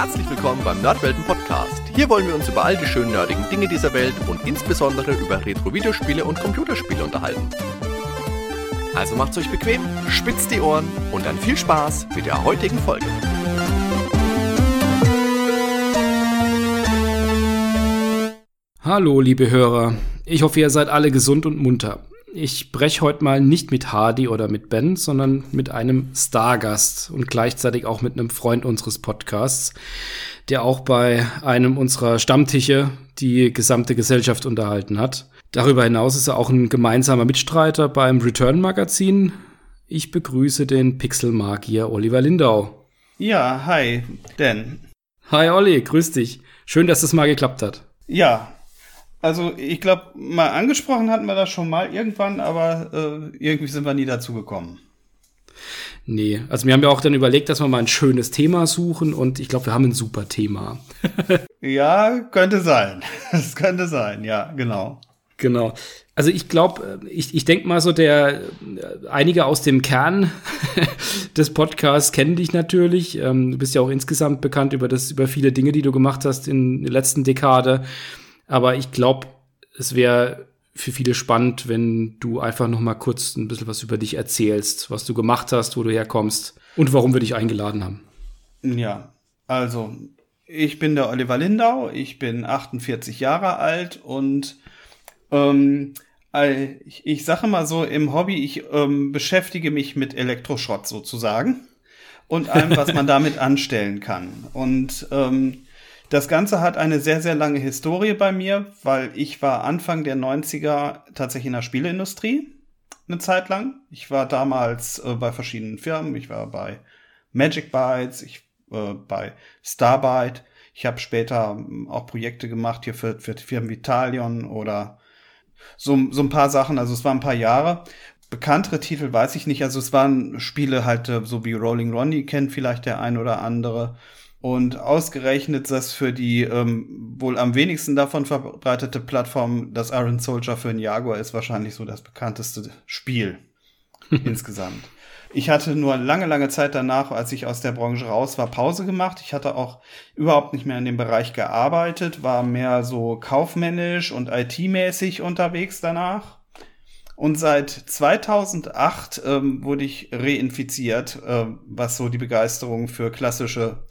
Herzlich willkommen beim Nerdwelten Podcast. Hier wollen wir uns über all die schönen nerdigen Dinge dieser Welt und insbesondere über Retro-Videospiele und Computerspiele unterhalten. Also macht's euch bequem, spitzt die Ohren und dann viel Spaß mit der heutigen Folge. Hallo, liebe Hörer. Ich hoffe, ihr seid alle gesund und munter. Ich breche heute mal nicht mit Hardy oder mit Ben, sondern mit einem Stargast und gleichzeitig auch mit einem Freund unseres Podcasts, der auch bei einem unserer Stammtische die gesamte Gesellschaft unterhalten hat. Darüber hinaus ist er auch ein gemeinsamer Mitstreiter beim Return Magazin. Ich begrüße den Pixelmagier Oliver Lindau. Ja, hi, Dan. Hi Olli, grüß dich. Schön, dass es das mal geklappt hat. Ja, also ich glaube, mal angesprochen hatten wir das schon mal irgendwann, aber äh, irgendwie sind wir nie dazu gekommen. Nee, also wir haben ja auch dann überlegt, dass wir mal ein schönes Thema suchen und ich glaube, wir haben ein super Thema. ja, könnte sein. Das könnte sein, ja, genau. Genau. Also ich glaube, ich, ich denke mal so, der einige aus dem Kern des Podcasts kennen dich natürlich. Ähm, du bist ja auch insgesamt bekannt über das, über viele Dinge, die du gemacht hast in der letzten Dekade. Aber ich glaube, es wäre für viele spannend, wenn du einfach noch mal kurz ein bisschen was über dich erzählst, was du gemacht hast, wo du herkommst und warum wir dich eingeladen haben. Ja, also ich bin der Oliver Lindau, ich bin 48 Jahre alt und ähm, ich, ich sage mal so im Hobby, ich ähm, beschäftige mich mit Elektroschrott sozusagen und allem, was man damit anstellen kann. Und ähm, das Ganze hat eine sehr, sehr lange Historie bei mir, weil ich war Anfang der 90er tatsächlich in der Spieleindustrie eine Zeit lang. Ich war damals äh, bei verschiedenen Firmen. Ich war bei Magic Bytes, ich äh, bei Starbyte. Ich habe später ähm, auch Projekte gemacht hier für, für Firmen wie Talion oder so, so ein paar Sachen. Also es waren ein paar Jahre. Bekanntere Titel weiß ich nicht. Also es waren Spiele halt äh, so wie Rolling Ronnie kennt vielleicht der ein oder andere. Und ausgerechnet das für die ähm, wohl am wenigsten davon verbreitete Plattform, das Iron Soldier für den Jaguar, ist wahrscheinlich so das bekannteste Spiel insgesamt. Ich hatte nur lange, lange Zeit danach, als ich aus der Branche raus war, Pause gemacht. Ich hatte auch überhaupt nicht mehr in dem Bereich gearbeitet, war mehr so kaufmännisch und IT-mäßig unterwegs danach. Und seit 2008 ähm, wurde ich reinfiziert, äh, was so die Begeisterung für klassische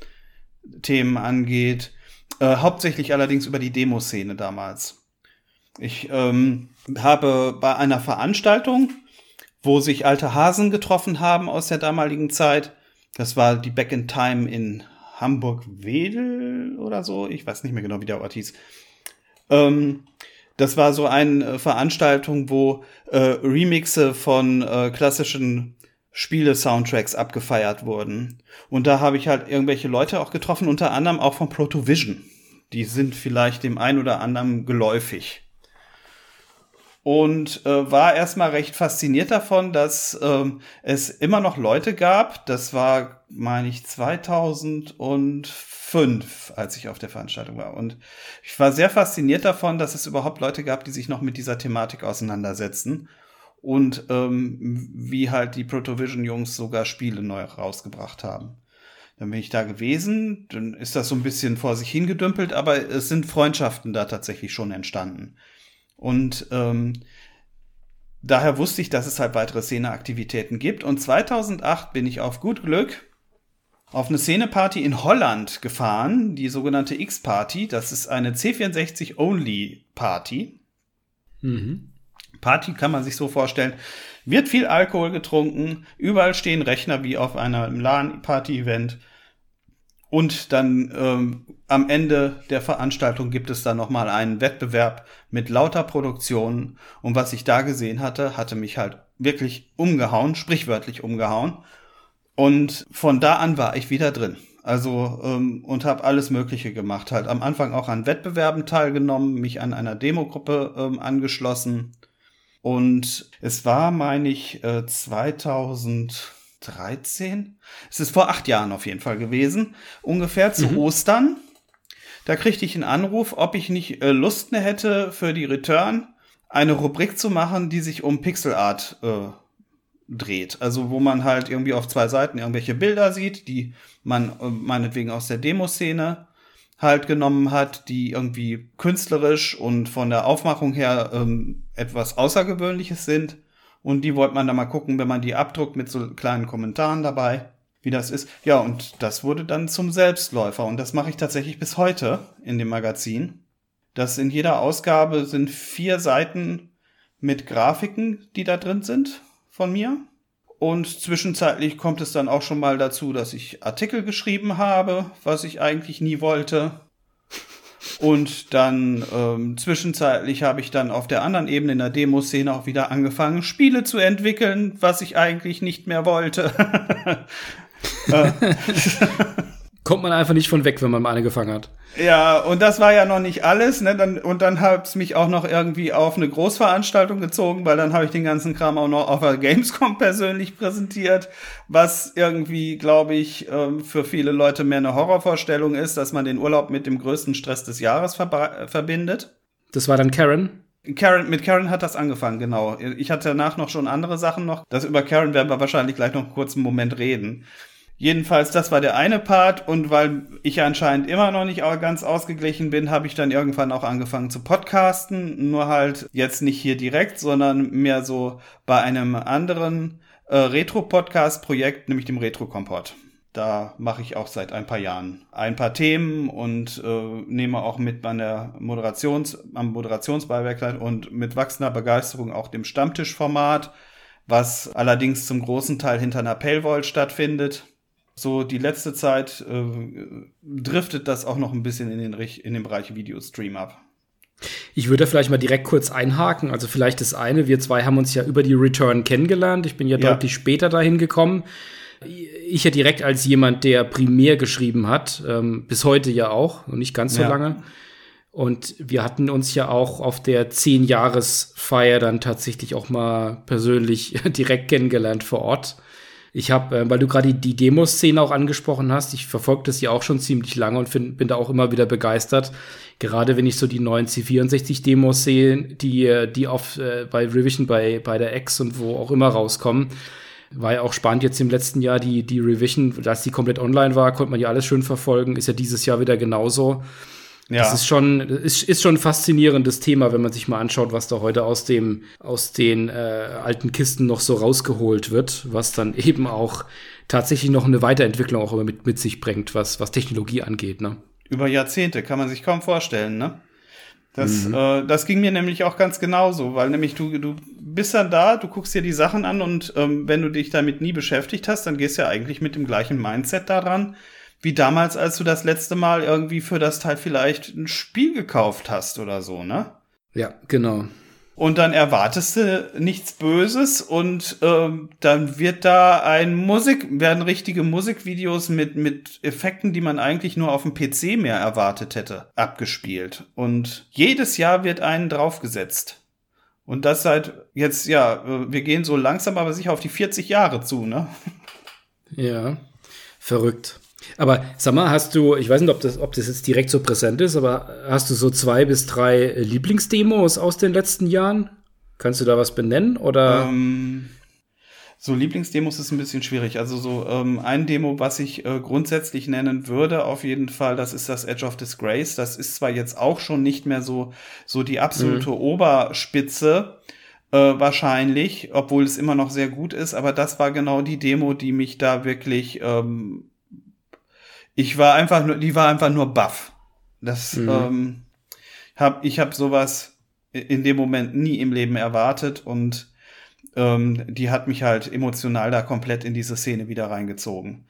Themen angeht. Äh, hauptsächlich allerdings über die Demoszene damals. Ich ähm, habe bei einer Veranstaltung, wo sich alte Hasen getroffen haben aus der damaligen Zeit, das war die Back in Time in Hamburg-Wedel oder so, ich weiß nicht mehr genau, wie der Ort hieß. Ähm, das war so eine Veranstaltung, wo äh, Remixe von äh, klassischen Spiele-Soundtracks abgefeiert wurden. Und da habe ich halt irgendwelche Leute auch getroffen, unter anderem auch von Protovision. Die sind vielleicht dem einen oder anderen geläufig. Und äh, war erstmal recht fasziniert davon, dass ähm, es immer noch Leute gab. Das war, meine ich, 2005, als ich auf der Veranstaltung war. Und ich war sehr fasziniert davon, dass es überhaupt Leute gab, die sich noch mit dieser Thematik auseinandersetzen und ähm, wie halt die Protovision-Jungs sogar Spiele neu rausgebracht haben. Dann bin ich da gewesen, dann ist das so ein bisschen vor sich hingedümpelt, aber es sind Freundschaften da tatsächlich schon entstanden. Und ähm, daher wusste ich, dass es halt weitere Szeneaktivitäten gibt. Und 2008 bin ich auf gut Glück auf eine Szeneparty in Holland gefahren, die sogenannte X-Party. Das ist eine C64-Only-Party. Mhm. Party kann man sich so vorstellen. Wird viel Alkohol getrunken, überall stehen Rechner wie auf einem LAN-Party-Event. Und dann ähm, am Ende der Veranstaltung gibt es dann nochmal einen Wettbewerb mit lauter Produktionen. Und was ich da gesehen hatte, hatte mich halt wirklich umgehauen, sprichwörtlich umgehauen. Und von da an war ich wieder drin. Also ähm, und habe alles Mögliche gemacht. Halt am Anfang auch an Wettbewerben teilgenommen, mich an einer Demogruppe ähm, angeschlossen und es war, meine ich, 2013. Äh, es ist vor acht Jahren auf jeden Fall gewesen. Ungefähr zu mhm. Ostern. Da kriegte ich einen Anruf, ob ich nicht äh, Lust mehr hätte, für die Return eine Rubrik zu machen, die sich um Pixel Art äh, dreht. Also wo man halt irgendwie auf zwei Seiten irgendwelche Bilder sieht, die man äh, meinetwegen aus der Demoszene halt genommen hat, die irgendwie künstlerisch und von der Aufmachung her ähm, etwas Außergewöhnliches sind. Und die wollte man dann mal gucken, wenn man die abdruckt mit so kleinen Kommentaren dabei, wie das ist. Ja, und das wurde dann zum Selbstläufer. Und das mache ich tatsächlich bis heute in dem Magazin. Das in jeder Ausgabe sind vier Seiten mit Grafiken, die da drin sind von mir. Und zwischenzeitlich kommt es dann auch schon mal dazu, dass ich Artikel geschrieben habe, was ich eigentlich nie wollte. Und dann ähm, zwischenzeitlich habe ich dann auf der anderen Ebene in der Demoszene auch wieder angefangen, Spiele zu entwickeln, was ich eigentlich nicht mehr wollte. Äh. Kommt man einfach nicht von weg, wenn man mal eine gefangen hat. Ja, und das war ja noch nicht alles, ne? Dann, und dann hab's mich auch noch irgendwie auf eine Großveranstaltung gezogen, weil dann habe ich den ganzen Kram auch noch auf der Gamescom persönlich präsentiert, was irgendwie, glaube ich, ähm, für viele Leute mehr eine Horrorvorstellung ist, dass man den Urlaub mit dem größten Stress des Jahres verbindet. Das war dann Karen? Karen, mit Karen hat das angefangen, genau. Ich hatte danach noch schon andere Sachen noch. Das über Karen werden wir wahrscheinlich gleich noch einen kurzen Moment reden. Jedenfalls, das war der eine Part und weil ich anscheinend immer noch nicht ganz ausgeglichen bin, habe ich dann irgendwann auch angefangen zu podcasten. Nur halt jetzt nicht hier direkt, sondern mehr so bei einem anderen äh, Retro-Podcast-Projekt, nämlich dem Retro-Kompott. Da mache ich auch seit ein paar Jahren ein paar Themen und äh, nehme auch mit bei der Moderations, am Moderationsbeiwerk und mit wachsender Begeisterung auch dem Stammtischformat, was allerdings zum großen Teil hinter einer Paywall stattfindet so die letzte Zeit äh, driftet das auch noch ein bisschen in den, in den Bereich Videostream ab. Ich würde vielleicht mal direkt kurz einhaken. Also vielleicht das eine, wir zwei haben uns ja über die Return kennengelernt. Ich bin ja, ja. deutlich später dahin gekommen. Ich ja direkt als jemand, der primär geschrieben hat, ähm, bis heute ja auch, und nicht ganz so ja. lange. Und wir hatten uns ja auch auf der Zehn-Jahres-Feier dann tatsächlich auch mal persönlich direkt kennengelernt vor Ort. Ich habe, äh, weil du gerade die, die Demoszene auch angesprochen hast, ich verfolge das ja auch schon ziemlich lange und find, bin da auch immer wieder begeistert. Gerade wenn ich so die neuen C64-Demos sehe, die, die auf, äh, bei Revision, bei, bei der X und wo auch immer rauskommen. War ja auch spannend jetzt im letzten Jahr die, die Revision, als die komplett online war, konnte man ja alles schön verfolgen. Ist ja dieses Jahr wieder genauso. Ja. Das ist schon, ist, ist schon ein faszinierendes Thema, wenn man sich mal anschaut, was da heute aus dem, aus den äh, alten Kisten noch so rausgeholt wird, was dann eben auch tatsächlich noch eine Weiterentwicklung auch immer mit, mit sich bringt, was, was Technologie angeht, ne? Über Jahrzehnte, kann man sich kaum vorstellen, ne? Das, mhm. äh, das ging mir nämlich auch ganz genauso, weil nämlich du, du bist dann da, du guckst dir die Sachen an und ähm, wenn du dich damit nie beschäftigt hast, dann gehst du ja eigentlich mit dem gleichen Mindset daran, wie damals, als du das letzte Mal irgendwie für das Teil vielleicht ein Spiel gekauft hast oder so, ne? Ja, genau. Und dann erwartest du nichts Böses und ähm, dann wird da ein Musik, werden richtige Musikvideos mit, mit Effekten, die man eigentlich nur auf dem PC mehr erwartet hätte, abgespielt. Und jedes Jahr wird einen draufgesetzt. Und das seit jetzt, ja, äh, wir gehen so langsam aber sicher auf die 40 Jahre zu, ne? Ja, verrückt. Aber sag mal, hast du, ich weiß nicht, ob das, ob das jetzt direkt so präsent ist, aber hast du so zwei bis drei Lieblingsdemos aus den letzten Jahren? Kannst du da was benennen? Oder? Ähm, so Lieblingsdemos ist ein bisschen schwierig. Also so ähm, ein Demo, was ich äh, grundsätzlich nennen würde, auf jeden Fall, das ist das Edge of Disgrace. Das ist zwar jetzt auch schon nicht mehr so so die absolute mhm. Oberspitze, äh, wahrscheinlich, obwohl es immer noch sehr gut ist, aber das war genau die Demo, die mich da wirklich ähm, ich war einfach nur, die war einfach nur baff. Das, mhm. ähm, hab, ich habe sowas in dem Moment nie im Leben erwartet und ähm, die hat mich halt emotional da komplett in diese Szene wieder reingezogen.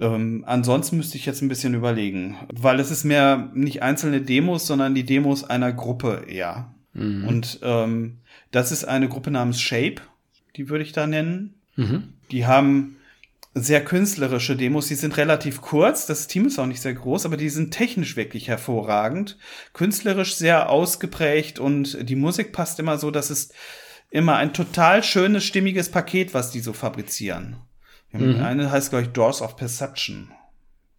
Ähm, ansonsten müsste ich jetzt ein bisschen überlegen, weil es ist mehr nicht einzelne Demos, sondern die Demos einer Gruppe eher. Mhm. Und ähm, das ist eine Gruppe namens Shape, die würde ich da nennen. Mhm. Die haben sehr künstlerische Demos. Die sind relativ kurz. Das Team ist auch nicht sehr groß, aber die sind technisch wirklich hervorragend. Künstlerisch sehr ausgeprägt und die Musik passt immer so, dass es immer ein total schönes, stimmiges Paket, was die so fabrizieren. Mhm. Eine heißt, glaube ich, Doors of Perception.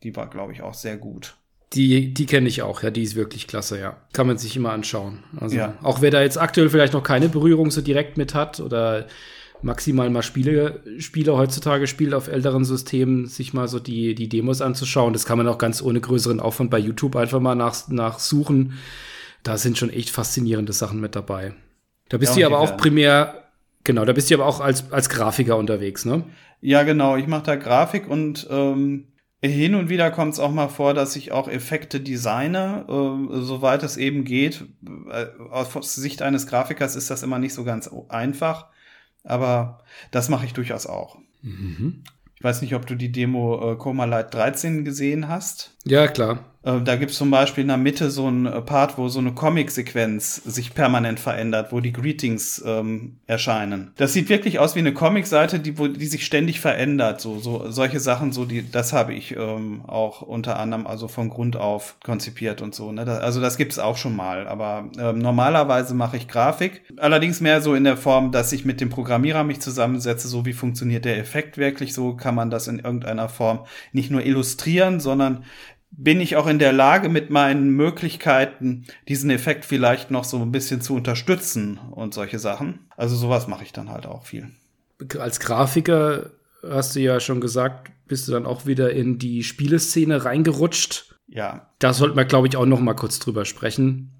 Die war, glaube ich, auch sehr gut. Die, die kenne ich auch, ja, die ist wirklich klasse, ja. Kann man sich immer anschauen. Also, ja. auch wer da jetzt aktuell vielleicht noch keine Berührung so direkt mit hat oder maximal mal Spiele, Spiele heutzutage spielt auf älteren Systemen, sich mal so die, die Demos anzuschauen. Das kann man auch ganz ohne größeren Aufwand bei YouTube einfach mal nach, nachsuchen. Da sind schon echt faszinierende Sachen mit dabei. Da bist ja, du aber auch primär, genau, da bist du aber auch als, als Grafiker unterwegs, ne? Ja, genau. Ich mache da Grafik und ähm, hin und wieder kommt es auch mal vor, dass ich auch Effekte designe, äh, soweit es eben geht. Äh, aus Sicht eines Grafikers ist das immer nicht so ganz einfach, aber das mache ich durchaus auch. Mhm. Ich weiß nicht, ob du die Demo äh, Coma Light 13 gesehen hast. Ja, klar. Äh, da gibt es zum Beispiel in der Mitte so ein äh, Part, wo so eine Comic-Sequenz sich permanent verändert, wo die Greetings ähm, erscheinen. Das sieht wirklich aus wie eine Comic-Seite, die, die sich ständig verändert. So, so solche Sachen, so die, das habe ich ähm, auch unter anderem also von Grund auf konzipiert und so. Ne? Das, also das gibt es auch schon mal. Aber ähm, normalerweise mache ich Grafik. Allerdings mehr so in der Form, dass ich mit dem Programmierer mich zusammensetze, so wie funktioniert der Effekt wirklich. So kann man das in irgendeiner Form nicht nur illustrieren, sondern bin ich auch in der Lage, mit meinen Möglichkeiten diesen Effekt vielleicht noch so ein bisschen zu unterstützen und solche Sachen. Also sowas mache ich dann halt auch viel. Als Grafiker hast du ja schon gesagt, bist du dann auch wieder in die Spieleszene reingerutscht. Ja. Da sollten wir, glaube ich, auch noch mal kurz drüber sprechen.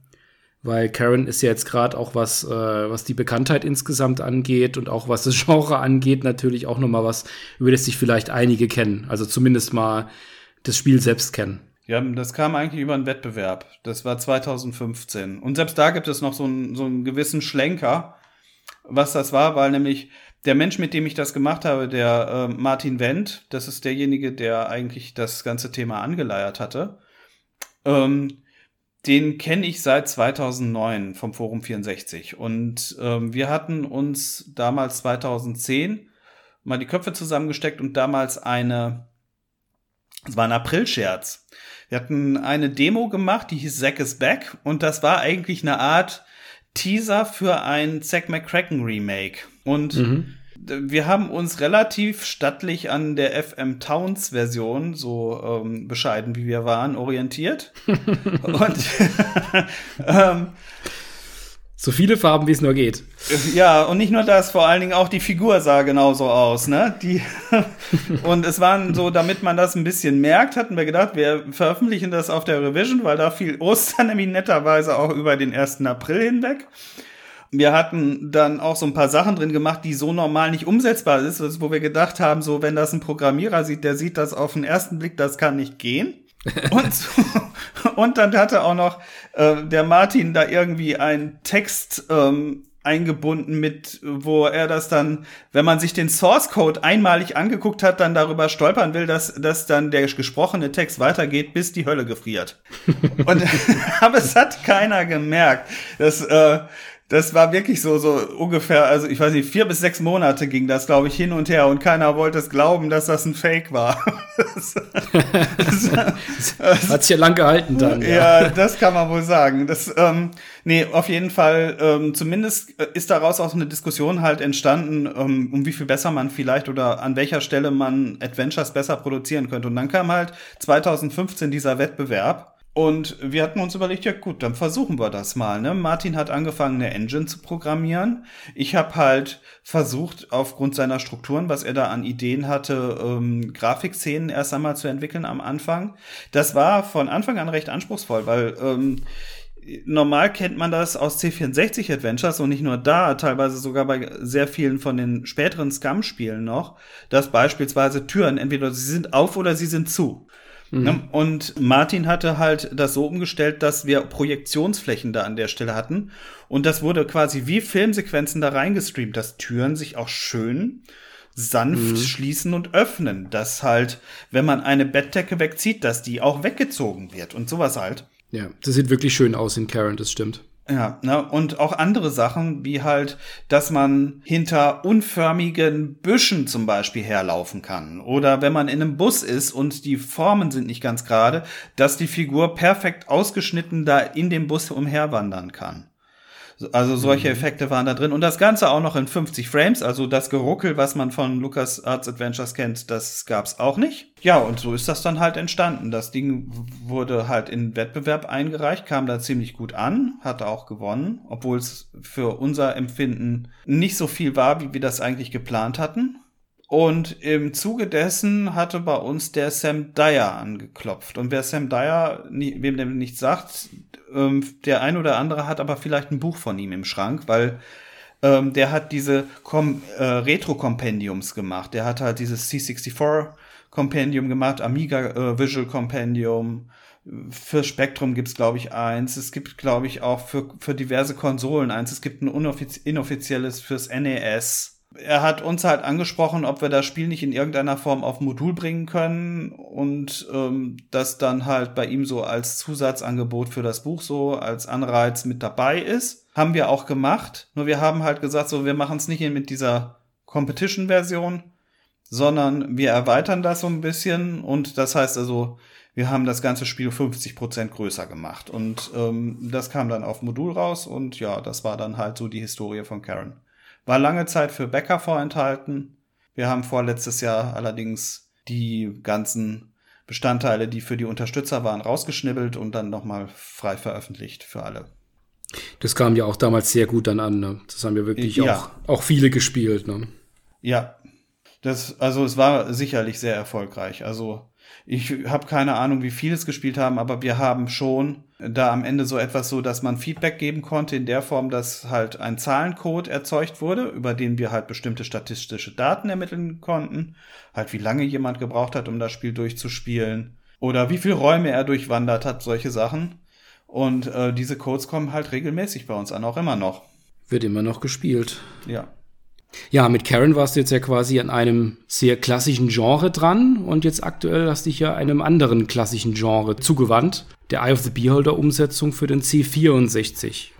Weil Karen ist ja jetzt gerade auch was, äh, was die Bekanntheit insgesamt angeht und auch was das Genre angeht, natürlich auch noch mal was, über das sich vielleicht einige kennen. Also zumindest mal das Spiel selbst kennen. Ja, das kam eigentlich über einen Wettbewerb. Das war 2015. Und selbst da gibt es noch so einen, so einen gewissen Schlenker, was das war, weil nämlich der Mensch, mit dem ich das gemacht habe, der äh, Martin Wendt, das ist derjenige, der eigentlich das ganze Thema angeleiert hatte, ähm, den kenne ich seit 2009 vom Forum 64. Und ähm, wir hatten uns damals 2010 mal die Köpfe zusammengesteckt und damals eine es war ein April-Scherz. Wir hatten eine Demo gemacht, die hieß Zack is Back und das war eigentlich eine Art Teaser für ein Zack McCracken Remake. Und mhm. wir haben uns relativ stattlich an der FM Towns Version, so ähm, bescheiden wie wir waren, orientiert. und ähm, so viele Farben, wie es nur geht. Ja, und nicht nur das, vor allen Dingen auch die Figur sah genauso aus, ne? Die und es waren so, damit man das ein bisschen merkt, hatten wir gedacht, wir veröffentlichen das auf der Revision, weil da fiel Ostern nämlich netterweise auch über den 1. April hinweg. Wir hatten dann auch so ein paar Sachen drin gemacht, die so normal nicht umsetzbar ist, wo wir gedacht haben, so wenn das ein Programmierer sieht, der sieht das auf den ersten Blick, das kann nicht gehen. und, und dann hatte auch noch äh, der Martin da irgendwie einen Text ähm, eingebunden mit, wo er das dann, wenn man sich den Source Code einmalig angeguckt hat, dann darüber stolpern will, dass, dass dann der gesprochene Text weitergeht, bis die Hölle gefriert. Und, aber es hat keiner gemerkt. Das, äh, das war wirklich so, so ungefähr, also ich weiß nicht, vier bis sechs Monate ging das, glaube ich, hin und her und keiner wollte es glauben, dass das ein Fake war. das, das, Hat sich ja lang gehalten dann. Ja. ja, das kann man wohl sagen. Das, ähm, nee, auf jeden Fall, ähm, zumindest ist daraus auch eine Diskussion halt entstanden, ähm, um wie viel besser man vielleicht oder an welcher Stelle man Adventures besser produzieren könnte. Und dann kam halt 2015 dieser Wettbewerb und wir hatten uns überlegt, ja gut, dann versuchen wir das mal. Ne? Martin hat angefangen, eine Engine zu programmieren. Ich habe halt versucht, aufgrund seiner Strukturen, was er da an Ideen hatte, ähm, Grafikszenen erst einmal zu entwickeln am Anfang. Das war von Anfang an recht anspruchsvoll, weil ähm, normal kennt man das aus C64 Adventures und nicht nur da, teilweise sogar bei sehr vielen von den späteren Scum-Spielen noch, dass beispielsweise Türen entweder sie sind auf oder sie sind zu. Mhm. Ne? Und Martin hatte halt das so umgestellt, dass wir Projektionsflächen da an der Stelle hatten. Und das wurde quasi wie Filmsequenzen da reingestreamt, dass Türen sich auch schön sanft mhm. schließen und öffnen. Dass halt, wenn man eine Bettdecke wegzieht, dass die auch weggezogen wird und sowas halt. Ja, das sieht wirklich schön aus in Karen, das stimmt. Ja, ne, und auch andere Sachen, wie halt, dass man hinter unförmigen Büschen zum Beispiel herlaufen kann. Oder wenn man in einem Bus ist und die Formen sind nicht ganz gerade, dass die Figur perfekt ausgeschnitten da in dem Bus umherwandern kann. Also solche Effekte waren da drin. Und das Ganze auch noch in 50 Frames. Also das Geruckel, was man von Lucas Arts Adventures kennt, das gab's auch nicht. Ja, und so ist das dann halt entstanden. Das Ding wurde halt in Wettbewerb eingereicht, kam da ziemlich gut an, hat auch gewonnen, obwohl es für unser Empfinden nicht so viel war, wie wir das eigentlich geplant hatten. Und im Zuge dessen hatte bei uns der Sam Dyer angeklopft. Und wer Sam Dyer, wem der nicht sagt, ähm, der ein oder andere hat aber vielleicht ein Buch von ihm im Schrank, weil ähm, der hat diese äh, Retro-Kompendiums gemacht. Der hat halt dieses C64-Kompendium gemacht, Amiga äh, Visual Kompendium. Für Spectrum gibt's glaube ich, eins. Es gibt, glaube ich, auch für, für diverse Konsolen eins. Es gibt ein inoffizielles fürs NES er hat uns halt angesprochen, ob wir das Spiel nicht in irgendeiner Form auf Modul bringen können und ähm, das dann halt bei ihm so als Zusatzangebot für das Buch so als Anreiz mit dabei ist. Haben wir auch gemacht, nur wir haben halt gesagt, so wir machen es nicht mit dieser Competition-Version, sondern wir erweitern das so ein bisschen und das heißt also, wir haben das ganze Spiel 50 Prozent größer gemacht und ähm, das kam dann auf Modul raus und ja, das war dann halt so die Historie von Karen. War lange Zeit für Bäcker vorenthalten. Wir haben vorletztes Jahr allerdings die ganzen Bestandteile, die für die Unterstützer waren, rausgeschnibbelt und dann nochmal frei veröffentlicht für alle. Das kam ja auch damals sehr gut dann an. Ne? Das haben ja wirklich ja. Auch, auch viele gespielt. Ne? Ja, das, also es war sicherlich sehr erfolgreich. Also ich habe keine Ahnung, wie viele es gespielt haben, aber wir haben schon da am Ende so etwas so, dass man Feedback geben konnte in der Form, dass halt ein Zahlencode erzeugt wurde, über den wir halt bestimmte statistische Daten ermitteln konnten. Halt wie lange jemand gebraucht hat, um das Spiel durchzuspielen. Oder wie viele Räume er durchwandert hat, solche Sachen. Und äh, diese Codes kommen halt regelmäßig bei uns an, auch immer noch. Wird immer noch gespielt. Ja. Ja, mit Karen warst du jetzt ja quasi an einem sehr klassischen Genre dran und jetzt aktuell hast du dich ja einem anderen klassischen Genre zugewandt, der Eye of the Beholder Umsetzung für den C64.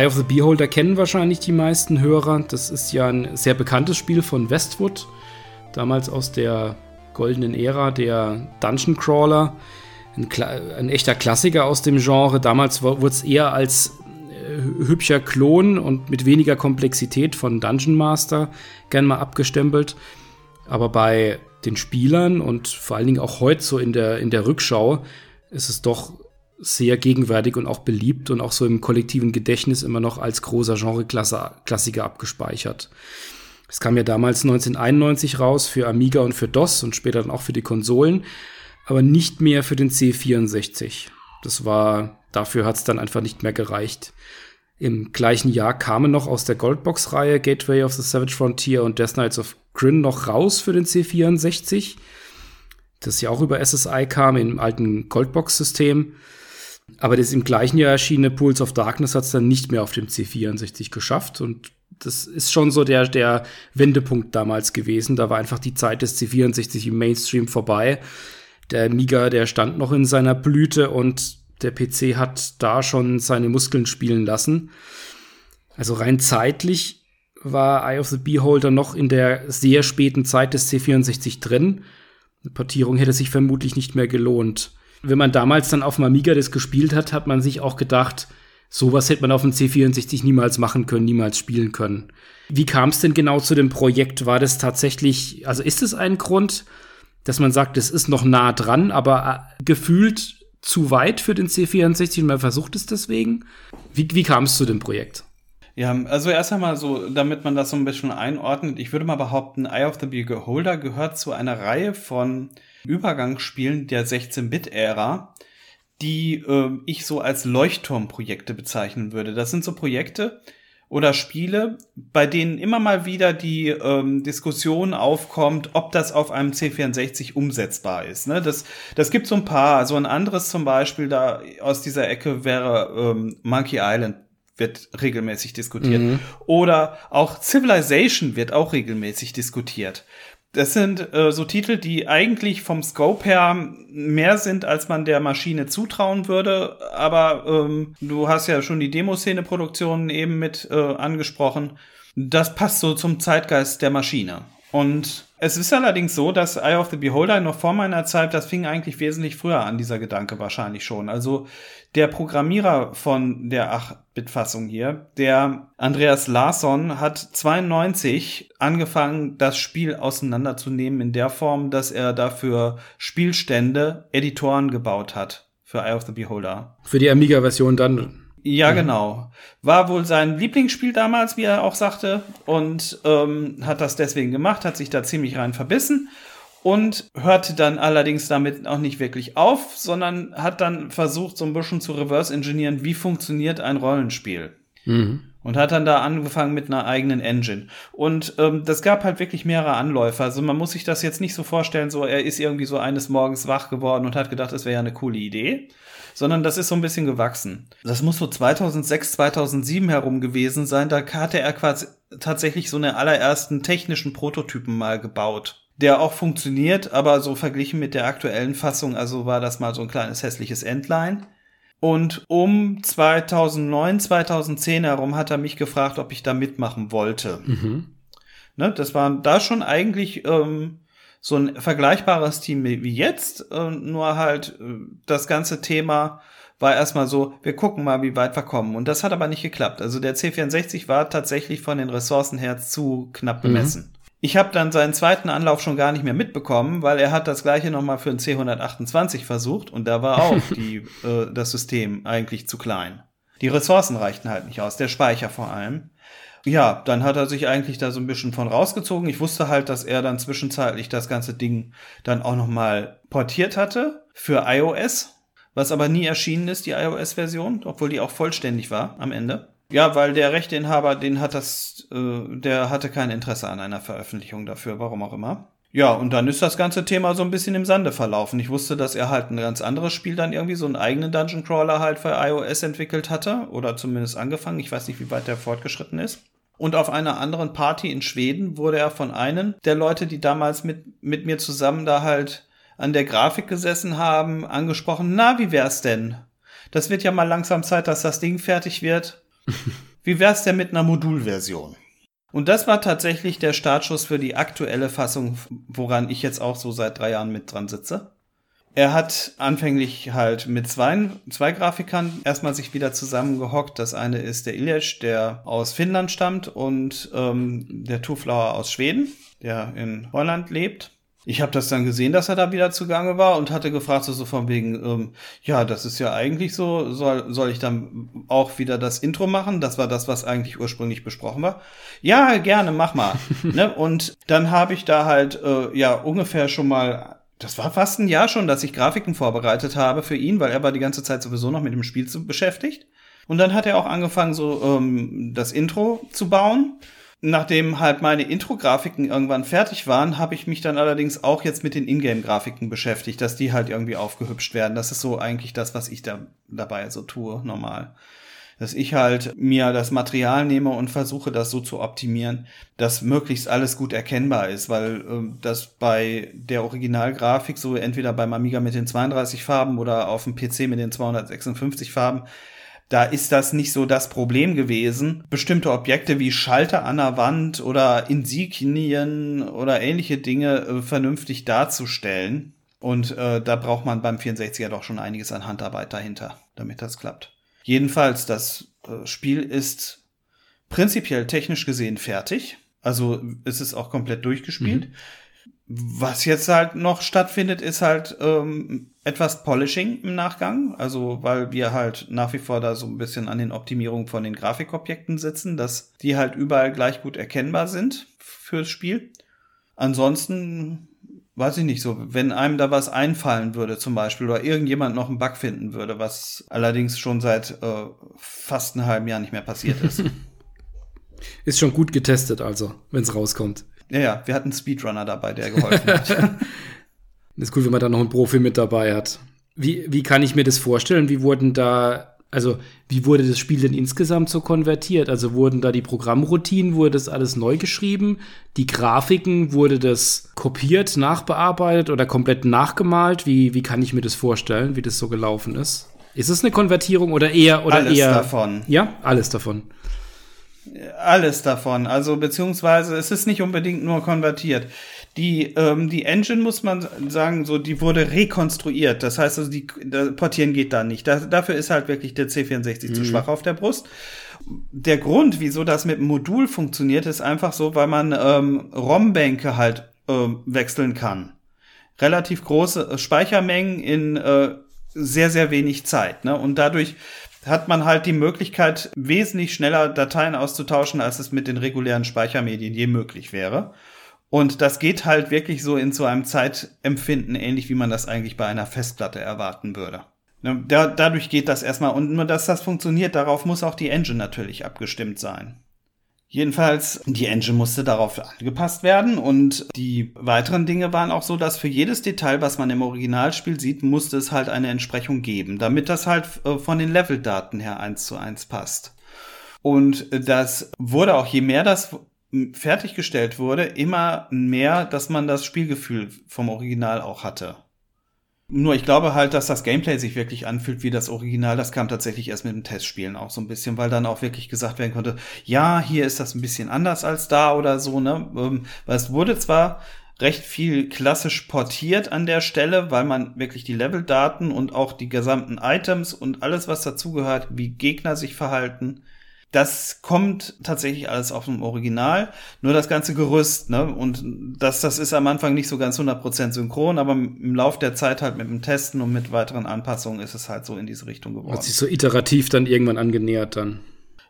Eye of the Beholder kennen wahrscheinlich die meisten Hörer. Das ist ja ein sehr bekanntes Spiel von Westwood, damals aus der goldenen Ära der Dungeon Crawler. Ein, ein echter Klassiker aus dem Genre. Damals wurde es eher als äh, hübscher Klon und mit weniger Komplexität von Dungeon Master gern mal abgestempelt. Aber bei den Spielern und vor allen Dingen auch heute so in der, in der Rückschau ist es doch sehr gegenwärtig und auch beliebt und auch so im kollektiven Gedächtnis immer noch als großer Genre-Klassiker abgespeichert. Es kam ja damals 1991 raus für Amiga und für DOS und später dann auch für die Konsolen, aber nicht mehr für den C64. Das war, dafür hat es dann einfach nicht mehr gereicht. Im gleichen Jahr kamen noch aus der Goldbox-Reihe Gateway of the Savage Frontier und Death Knights of Grin noch raus für den C64. Das ja auch über SSI kam im alten Goldbox-System. Aber das im gleichen Jahr erschienene Pools of Darkness hat es dann nicht mehr auf dem C64 geschafft. Und das ist schon so der, der Wendepunkt damals gewesen. Da war einfach die Zeit des C64 im Mainstream vorbei. Der Amiga, der stand noch in seiner Blüte und der PC hat da schon seine Muskeln spielen lassen. Also rein zeitlich war Eye of the Beholder noch in der sehr späten Zeit des C64 drin. Eine Portierung hätte sich vermutlich nicht mehr gelohnt wenn man damals dann auf dem Amiga das gespielt hat, hat man sich auch gedacht, sowas hätte man auf dem C64 niemals machen können, niemals spielen können. Wie kam es denn genau zu dem Projekt? War das tatsächlich, also ist es ein Grund, dass man sagt, es ist noch nah dran, aber äh, gefühlt zu weit für den C64 und man versucht es deswegen? Wie, wie kam es zu dem Projekt? Ja, also erst einmal so, damit man das so ein bisschen einordnet, ich würde mal behaupten, Eye of the Beholder gehört zu einer Reihe von Übergangsspielen der 16-Bit-Ära, die äh, ich so als Leuchtturmprojekte bezeichnen würde. Das sind so Projekte, oder Spiele, bei denen immer mal wieder die ähm, Diskussion aufkommt, ob das auf einem C64 umsetzbar ist. Ne? Das, das gibt so ein paar. Also ein anderes zum Beispiel da aus dieser Ecke wäre ähm, Monkey Island wird regelmäßig diskutiert. Mhm. Oder auch Civilization wird auch regelmäßig diskutiert. Das sind äh, so Titel, die eigentlich vom Scope her mehr sind, als man der Maschine zutrauen würde. Aber ähm, du hast ja schon die Demoszene-Produktionen eben mit äh, angesprochen. Das passt so zum Zeitgeist der Maschine. Und es ist allerdings so, dass Eye of the Beholder noch vor meiner Zeit, das fing eigentlich wesentlich früher an, dieser Gedanke wahrscheinlich schon. Also der Programmierer von der 8-Bit-Fassung hier, der Andreas Larsson, hat 92 angefangen, das Spiel auseinanderzunehmen in der Form, dass er dafür Spielstände, Editoren gebaut hat für Eye of the Beholder. Für die Amiga-Version dann ja, genau. War wohl sein Lieblingsspiel damals, wie er auch sagte, und ähm, hat das deswegen gemacht, hat sich da ziemlich rein verbissen und hörte dann allerdings damit auch nicht wirklich auf, sondern hat dann versucht, so ein bisschen zu reverse-engineeren, wie funktioniert ein Rollenspiel. Mhm. Und hat dann da angefangen mit einer eigenen Engine. Und ähm, das gab halt wirklich mehrere Anläufe. Also man muss sich das jetzt nicht so vorstellen, so er ist irgendwie so eines Morgens wach geworden und hat gedacht, das wäre ja eine coole Idee sondern das ist so ein bisschen gewachsen. Das muss so 2006, 2007 herum gewesen sein. Da hatte er quasi tatsächlich so eine allerersten technischen Prototypen mal gebaut. Der auch funktioniert, aber so verglichen mit der aktuellen Fassung, also war das mal so ein kleines hässliches Endline. Und um 2009, 2010 herum hat er mich gefragt, ob ich da mitmachen wollte. Mhm. Ne, das war da schon eigentlich ähm, so ein vergleichbares Team wie jetzt, äh, nur halt äh, das ganze Thema war erstmal so, wir gucken mal, wie weit wir kommen. Und das hat aber nicht geklappt. Also der C64 war tatsächlich von den Ressourcen her zu knapp mhm. bemessen. Mhm. Ich habe dann seinen zweiten Anlauf schon gar nicht mehr mitbekommen, weil er hat das gleiche nochmal für ein C128 versucht und da war auch die, äh, das System eigentlich zu klein. Die Ressourcen reichten halt nicht aus, der Speicher vor allem. Ja, dann hat er sich eigentlich da so ein bisschen von rausgezogen. Ich wusste halt, dass er dann zwischenzeitlich das ganze Ding dann auch noch mal portiert hatte für iOS, was aber nie erschienen ist, die iOS-Version, obwohl die auch vollständig war am Ende. Ja, weil der Rechteinhaber, den hat das, äh, der hatte kein Interesse an einer Veröffentlichung dafür, warum auch immer. Ja, und dann ist das ganze Thema so ein bisschen im Sande verlaufen. Ich wusste, dass er halt ein ganz anderes Spiel dann irgendwie so einen eigenen Dungeon Crawler halt für iOS entwickelt hatte oder zumindest angefangen. Ich weiß nicht, wie weit der fortgeschritten ist. Und auf einer anderen Party in Schweden wurde er von einem der Leute, die damals mit, mit mir zusammen da halt an der Grafik gesessen haben, angesprochen, na, wie wär's denn? Das wird ja mal langsam Zeit, dass das Ding fertig wird. Wie wär's denn mit einer Modulversion? Und das war tatsächlich der Startschuss für die aktuelle Fassung, woran ich jetzt auch so seit drei Jahren mit dran sitze. Er hat anfänglich halt mit zwei, zwei Grafikern erstmal sich wieder zusammengehockt. Das eine ist der Ilyash, der aus Finnland stammt, und ähm, der Tuflauer aus Schweden, der in Holland lebt. Ich habe das dann gesehen, dass er da wieder zugange war und hatte gefragt, so, so von wegen, ähm, ja, das ist ja eigentlich so, soll, soll ich dann auch wieder das Intro machen? Das war das, was eigentlich ursprünglich besprochen war. Ja, gerne, mach mal. ne? Und dann habe ich da halt äh, ja ungefähr schon mal das war fast ein Jahr schon, dass ich Grafiken vorbereitet habe für ihn, weil er war die ganze Zeit sowieso noch mit dem Spiel zu beschäftigt. Und dann hat er auch angefangen, so ähm, das Intro zu bauen. Nachdem halt meine Intro-Grafiken irgendwann fertig waren, habe ich mich dann allerdings auch jetzt mit den Ingame-Grafiken beschäftigt, dass die halt irgendwie aufgehübscht werden. Das ist so eigentlich das, was ich da dabei so tue, normal dass ich halt mir das Material nehme und versuche, das so zu optimieren, dass möglichst alles gut erkennbar ist, weil äh, das bei der Originalgrafik so entweder beim Amiga mit den 32 Farben oder auf dem PC mit den 256 Farben da ist das nicht so das Problem gewesen, bestimmte Objekte wie Schalter an der Wand oder Insignien oder ähnliche Dinge äh, vernünftig darzustellen. Und äh, da braucht man beim 64er doch schon einiges an Handarbeit dahinter, damit das klappt. Jedenfalls, das äh, Spiel ist prinzipiell technisch gesehen fertig. Also es ist auch komplett durchgespielt. Mhm. Was jetzt halt noch stattfindet, ist halt ähm, etwas Polishing im Nachgang. Also weil wir halt nach wie vor da so ein bisschen an den Optimierungen von den Grafikobjekten sitzen, dass die halt überall gleich gut erkennbar sind fürs Spiel. Ansonsten weiß ich nicht so, wenn einem da was einfallen würde zum Beispiel oder irgendjemand noch einen Bug finden würde, was allerdings schon seit äh, fast einem halben Jahr nicht mehr passiert ist. Ist schon gut getestet, also, wenn es rauskommt. Ja, ja, wir hatten einen Speedrunner dabei, der geholfen hat. ist cool, wenn man da noch einen Profi mit dabei hat. Wie, wie kann ich mir das vorstellen? Wie wurden da, also wie wurde das Spiel denn insgesamt so konvertiert? Also wurden da die Programmroutinen, wurde das alles neu geschrieben? Die Grafiken, wurde das kopiert, nachbearbeitet oder komplett nachgemalt? Wie, wie kann ich mir das vorstellen, wie das so gelaufen ist? Ist es eine Konvertierung oder eher oder alles eher? davon. Ja, alles davon. Alles davon. Also beziehungsweise es ist nicht unbedingt nur konvertiert. Die, ähm, die Engine, muss man sagen, so, die wurde rekonstruiert. Das heißt also, die, das Portieren geht da nicht. Da, dafür ist halt wirklich der C64 mhm. zu schwach auf der Brust. Der Grund, wieso das mit dem Modul funktioniert, ist einfach so, weil man ähm, ROM-Bänke halt ähm, wechseln kann. Relativ große Speichermengen in äh, sehr, sehr wenig Zeit. Ne? Und dadurch hat man halt die Möglichkeit, wesentlich schneller Dateien auszutauschen, als es mit den regulären Speichermedien je möglich wäre. Und das geht halt wirklich so in so einem Zeitempfinden, ähnlich wie man das eigentlich bei einer Festplatte erwarten würde. Ne, da, dadurch geht das erstmal. Und nur, dass das funktioniert, darauf muss auch die Engine natürlich abgestimmt sein. Jedenfalls, die Engine musste darauf angepasst werden und die weiteren Dinge waren auch so, dass für jedes Detail, was man im Originalspiel sieht, musste es halt eine Entsprechung geben, damit das halt äh, von den Leveldaten her eins zu eins passt. Und das wurde auch, je mehr das fertiggestellt wurde, immer mehr, dass man das Spielgefühl vom Original auch hatte. Nur ich glaube halt, dass das Gameplay sich wirklich anfühlt wie das Original. Das kam tatsächlich erst mit dem Testspielen auch so ein bisschen, weil dann auch wirklich gesagt werden konnte, ja, hier ist das ein bisschen anders als da oder so, ne? Ähm, weil es wurde zwar recht viel klassisch portiert an der Stelle, weil man wirklich die Leveldaten und auch die gesamten Items und alles, was dazugehört, wie Gegner sich verhalten, das kommt tatsächlich alles auf dem Original, nur das ganze Gerüst, ne? Und das, das ist am Anfang nicht so ganz 100% synchron, aber im Lauf der Zeit halt mit dem Testen und mit weiteren Anpassungen ist es halt so in diese Richtung geworden. Hat sich so iterativ dann irgendwann angenähert dann.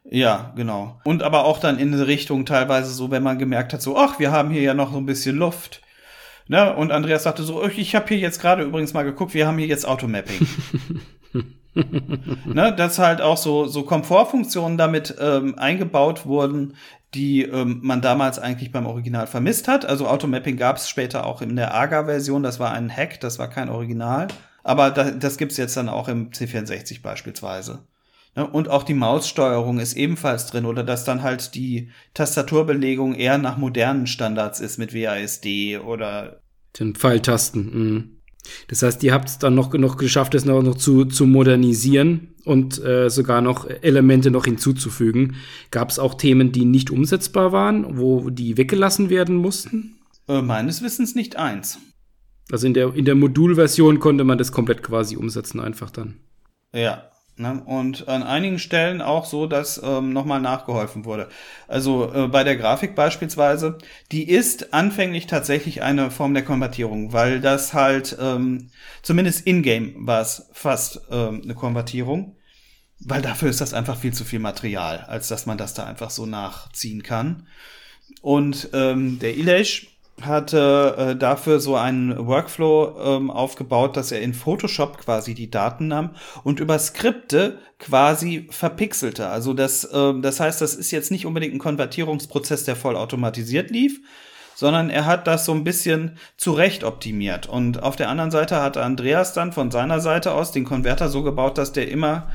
Ja, genau. Und aber auch dann in eine Richtung teilweise so, wenn man gemerkt hat, so, ach, wir haben hier ja noch so ein bisschen Luft. Ne? Und Andreas sagte so, ich habe hier jetzt gerade übrigens mal geguckt, wir haben hier jetzt Automapping. ne, dass halt auch so, so Komfortfunktionen damit ähm, eingebaut wurden, die ähm, man damals eigentlich beim Original vermisst hat. Also Automapping gab es später auch in der AGA-Version, das war ein Hack, das war kein Original. Aber da, das gibt's jetzt dann auch im C64 beispielsweise. Ne, und auch die Maussteuerung ist ebenfalls drin oder dass dann halt die Tastaturbelegung eher nach modernen Standards ist mit WASD oder den Pfeiltasten. Mhm. Das heißt, ihr habt es dann noch, noch geschafft, es noch, noch zu, zu modernisieren und äh, sogar noch Elemente noch hinzuzufügen. Gab es auch Themen, die nicht umsetzbar waren, wo die weggelassen werden mussten? Äh, meines Wissens nicht eins. Also in der, in der Modulversion konnte man das komplett quasi umsetzen, einfach dann. Ja, Ne? Und an einigen Stellen auch so, dass ähm, nochmal nachgeholfen wurde. Also äh, bei der Grafik beispielsweise, die ist anfänglich tatsächlich eine Form der Konvertierung, weil das halt, ähm, zumindest in-game war es fast ähm, eine Konvertierung, weil dafür ist das einfach viel zu viel Material, als dass man das da einfach so nachziehen kann. Und ähm, der Ilesh hatte äh, dafür so einen Workflow ähm, aufgebaut, dass er in Photoshop quasi die Daten nahm und über Skripte quasi verpixelte. Also das, äh, das heißt, das ist jetzt nicht unbedingt ein Konvertierungsprozess, der voll automatisiert lief, sondern er hat das so ein bisschen zurecht optimiert. Und auf der anderen Seite hat Andreas dann von seiner Seite aus den Konverter so gebaut, dass der immer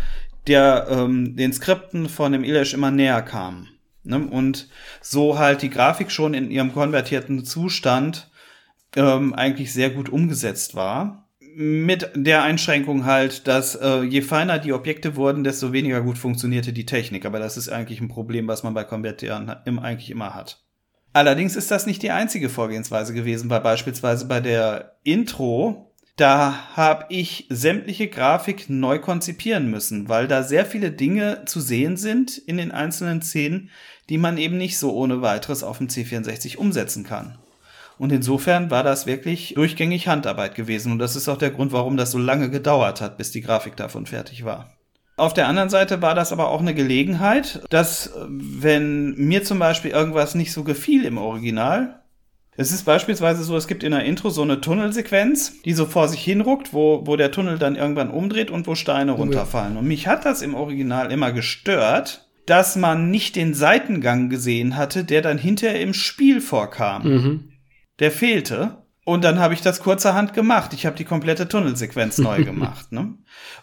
der ähm, den Skripten von dem Ilash immer näher kam. Ne? Und so halt die Grafik schon in ihrem konvertierten Zustand ähm, eigentlich sehr gut umgesetzt war. Mit der Einschränkung halt, dass äh, je feiner die Objekte wurden, desto weniger gut funktionierte die Technik. Aber das ist eigentlich ein Problem, was man bei Konvertieren eigentlich immer hat. Allerdings ist das nicht die einzige Vorgehensweise gewesen, weil beispielsweise bei der Intro da habe ich sämtliche Grafik neu konzipieren müssen, weil da sehr viele Dinge zu sehen sind in den einzelnen Szenen, die man eben nicht so ohne weiteres auf dem C64 umsetzen kann. Und insofern war das wirklich durchgängig Handarbeit gewesen. Und das ist auch der Grund, warum das so lange gedauert hat, bis die Grafik davon fertig war. Auf der anderen Seite war das aber auch eine Gelegenheit, dass wenn mir zum Beispiel irgendwas nicht so gefiel im Original, es ist beispielsweise so, es gibt in der Intro so eine Tunnelsequenz, die so vor sich hinruckt, wo, wo der Tunnel dann irgendwann umdreht und wo Steine runterfallen. Und mich hat das im Original immer gestört, dass man nicht den Seitengang gesehen hatte, der dann hinterher im Spiel vorkam. Mhm. Der fehlte. Und dann habe ich das kurzerhand gemacht. Ich habe die komplette Tunnelsequenz neu gemacht. Ne?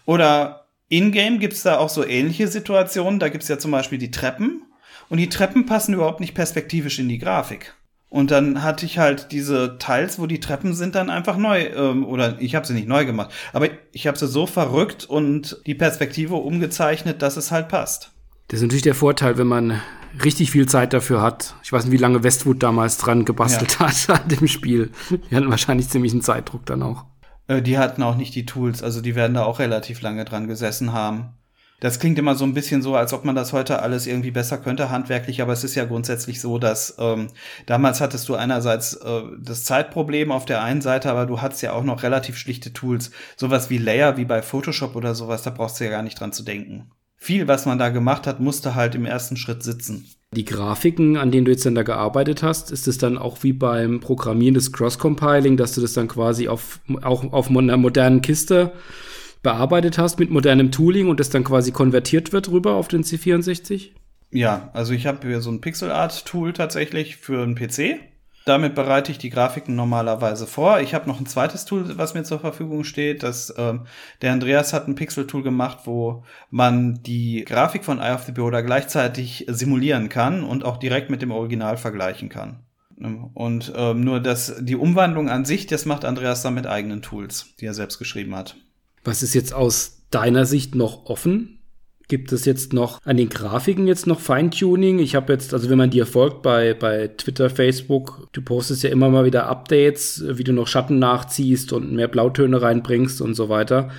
Oder in-game gibt's da auch so ähnliche Situationen. Da gibt's ja zum Beispiel die Treppen. Und die Treppen passen überhaupt nicht perspektivisch in die Grafik. Und dann hatte ich halt diese Teils, wo die Treppen sind, dann einfach neu. Ähm, oder ich habe sie nicht neu gemacht. Aber ich habe sie so verrückt und die Perspektive umgezeichnet, dass es halt passt. Das ist natürlich der Vorteil, wenn man richtig viel Zeit dafür hat. Ich weiß nicht, wie lange Westwood damals dran gebastelt ja. hat an dem Spiel. Die hatten wahrscheinlich ziemlich einen Zeitdruck dann auch. Äh, die hatten auch nicht die Tools, also die werden da auch relativ lange dran gesessen haben. Das klingt immer so ein bisschen so, als ob man das heute alles irgendwie besser könnte, handwerklich, aber es ist ja grundsätzlich so, dass ähm, damals hattest du einerseits äh, das Zeitproblem auf der einen Seite, aber du hattest ja auch noch relativ schlichte Tools. Sowas wie Layer, wie bei Photoshop oder sowas, da brauchst du ja gar nicht dran zu denken. Viel, was man da gemacht hat, musste halt im ersten Schritt sitzen. Die Grafiken, an denen du jetzt dann da gearbeitet hast, ist es dann auch wie beim Programmieren des Cross-Compiling, dass du das dann quasi auf, auch auf einer modernen Kiste bearbeitet hast mit modernem Tooling und das dann quasi konvertiert wird rüber auf den C64? Ja, also ich habe hier so ein Pixel Art Tool tatsächlich für einen PC. Damit bereite ich die Grafiken normalerweise vor. Ich habe noch ein zweites Tool, was mir zur Verfügung steht. Das, ähm, der Andreas hat ein Pixel-Tool gemacht, wo man die Grafik von Eye of the Beholder gleichzeitig simulieren kann und auch direkt mit dem Original vergleichen kann. Und ähm, nur das, die Umwandlung an sich, das macht Andreas dann mit eigenen Tools, die er selbst geschrieben hat. Was ist jetzt aus deiner Sicht noch offen? Gibt es jetzt noch an den Grafiken jetzt noch Feintuning? Ich habe jetzt, also wenn man dir folgt bei, bei Twitter, Facebook, du postest ja immer mal wieder Updates, wie du noch Schatten nachziehst und mehr Blautöne reinbringst und so weiter.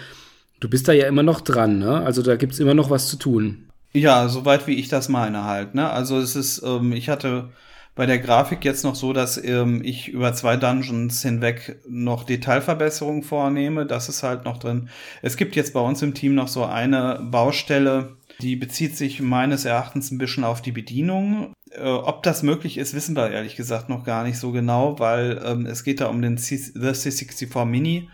Du bist da ja immer noch dran, ne? Also da gibt's immer noch was zu tun. Ja, soweit wie ich das meine halt, ne? Also es ist, ähm, ich hatte bei der Grafik jetzt noch so, dass ähm, ich über zwei Dungeons hinweg noch Detailverbesserungen vornehme. Das ist halt noch drin. Es gibt jetzt bei uns im Team noch so eine Baustelle, die bezieht sich meines Erachtens ein bisschen auf die Bedienung. Äh, ob das möglich ist, wissen wir ehrlich gesagt noch gar nicht so genau, weil ähm, es geht da um den C The C64 Mini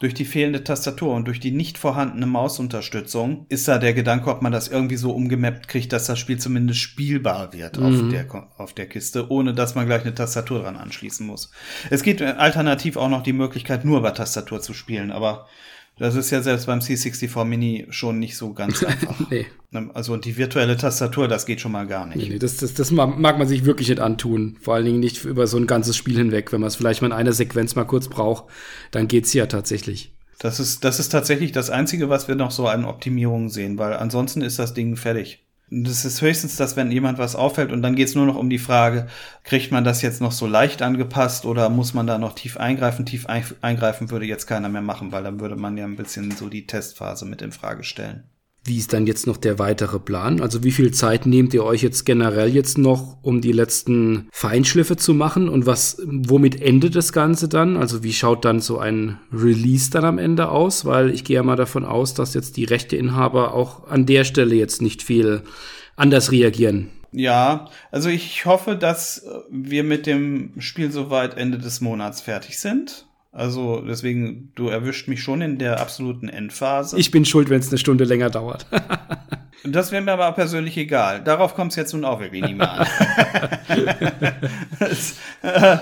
durch die fehlende Tastatur und durch die nicht vorhandene Mausunterstützung ist da der Gedanke, ob man das irgendwie so umgemappt kriegt, dass das Spiel zumindest spielbar wird mhm. auf, der, auf der Kiste, ohne dass man gleich eine Tastatur dran anschließen muss. Es gibt alternativ auch noch die Möglichkeit, nur über Tastatur zu spielen, aber das ist ja selbst beim C64 Mini schon nicht so ganz einfach. nee. Ne, also die virtuelle Tastatur, das geht schon mal gar nicht. Nee, das, das, das mag man sich wirklich nicht antun. Vor allen Dingen nicht über so ein ganzes Spiel hinweg. Wenn man es vielleicht mal in einer Sequenz mal kurz braucht, dann geht's ja tatsächlich. Das ist, das ist tatsächlich das Einzige, was wir noch so an Optimierungen sehen, weil ansonsten ist das Ding fertig. Das ist höchstens das, wenn jemand was auffällt und dann geht's nur noch um die Frage, kriegt man das jetzt noch so leicht angepasst oder muss man da noch tief eingreifen? Tief eingreifen würde jetzt keiner mehr machen, weil dann würde man ja ein bisschen so die Testphase mit in Frage stellen. Wie ist dann jetzt noch der weitere Plan? Also wie viel Zeit nehmt ihr euch jetzt generell jetzt noch, um die letzten Feinschliffe zu machen? Und was, womit endet das Ganze dann? Also wie schaut dann so ein Release dann am Ende aus? Weil ich gehe ja mal davon aus, dass jetzt die Rechteinhaber auch an der Stelle jetzt nicht viel anders reagieren. Ja, also ich hoffe, dass wir mit dem Spiel soweit Ende des Monats fertig sind. Also deswegen, du erwischt mich schon in der absoluten Endphase. Ich bin schuld, wenn es eine Stunde länger dauert. das wäre mir aber persönlich egal. Darauf kommt es jetzt nun auch wirklich nicht mehr an. das, äh,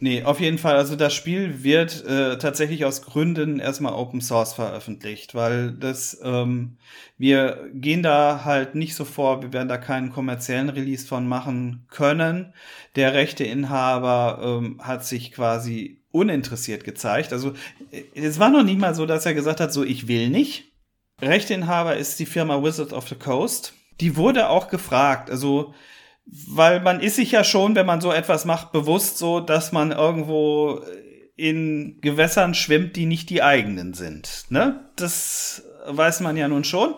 nee, auf jeden Fall. Also das Spiel wird äh, tatsächlich aus Gründen erstmal Open Source veröffentlicht, weil das, ähm, wir gehen da halt nicht so vor, wir werden da keinen kommerziellen Release von machen können. Der Rechteinhaber ähm, hat sich quasi uninteressiert gezeigt. Also es war noch nicht mal so, dass er gesagt hat, so ich will nicht. Rechteinhaber ist die Firma Wizard of the Coast. Die wurde auch gefragt, also weil man ist sich ja schon, wenn man so etwas macht, bewusst so, dass man irgendwo in Gewässern schwimmt, die nicht die eigenen sind. Ne? Das weiß man ja nun schon.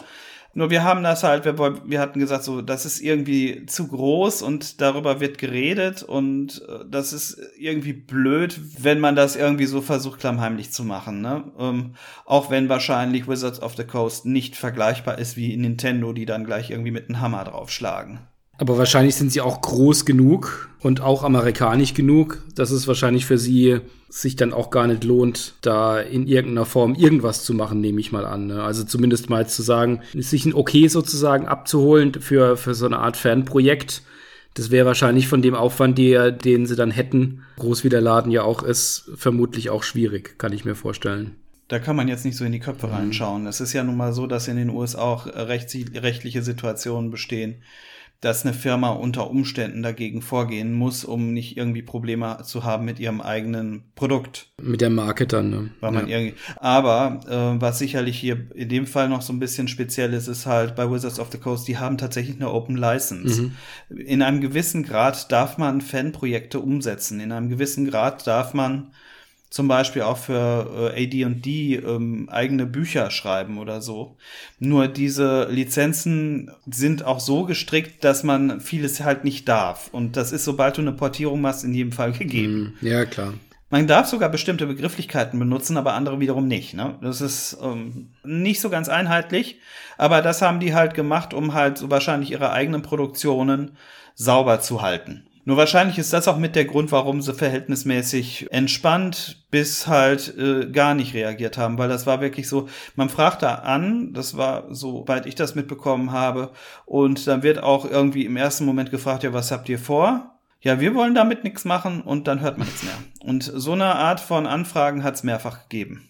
Nur wir haben das halt, wir, wir hatten gesagt, so, das ist irgendwie zu groß und darüber wird geredet und äh, das ist irgendwie blöd, wenn man das irgendwie so versucht, klammheimlich zu machen. Ne? Ähm, auch wenn wahrscheinlich Wizards of the Coast nicht vergleichbar ist wie Nintendo, die dann gleich irgendwie mit einem Hammer draufschlagen. Aber wahrscheinlich sind sie auch groß genug und auch amerikanisch genug, dass es wahrscheinlich für sie sich dann auch gar nicht lohnt, da in irgendeiner Form irgendwas zu machen, nehme ich mal an. Ne? Also zumindest mal zu sagen, sich ein Okay sozusagen abzuholen für, für so eine Art Fanprojekt. Das wäre wahrscheinlich von dem Aufwand, die, den sie dann hätten, groß wie der Laden ja auch ist, vermutlich auch schwierig, kann ich mir vorstellen. Da kann man jetzt nicht so in die Köpfe mhm. reinschauen. Es ist ja nun mal so, dass in den USA auch rechtliche Situationen bestehen, dass eine Firma unter Umständen dagegen vorgehen muss, um nicht irgendwie Probleme zu haben mit ihrem eigenen Produkt. Mit der Marke dann, ne? Weil man ja. irgendwie, aber äh, was sicherlich hier in dem Fall noch so ein bisschen speziell ist, ist halt bei Wizards of the Coast, die haben tatsächlich eine Open License. Mhm. In einem gewissen Grad darf man Fanprojekte umsetzen. In einem gewissen Grad darf man zum Beispiel auch für äh, AD&D ähm, eigene Bücher schreiben oder so. Nur diese Lizenzen sind auch so gestrickt, dass man vieles halt nicht darf. Und das ist, sobald du eine Portierung machst, in jedem Fall gegeben. Mm, ja, klar. Man darf sogar bestimmte Begrifflichkeiten benutzen, aber andere wiederum nicht. Ne? Das ist ähm, nicht so ganz einheitlich, aber das haben die halt gemacht, um halt so wahrscheinlich ihre eigenen Produktionen sauber zu halten. Nur wahrscheinlich ist das auch mit der Grund, warum sie verhältnismäßig entspannt bis halt äh, gar nicht reagiert haben, weil das war wirklich so, man fragt da an, das war so, weit ich das mitbekommen habe, und dann wird auch irgendwie im ersten Moment gefragt, ja, was habt ihr vor? Ja, wir wollen damit nichts machen und dann hört man nichts mehr. Und so eine Art von Anfragen hat es mehrfach gegeben.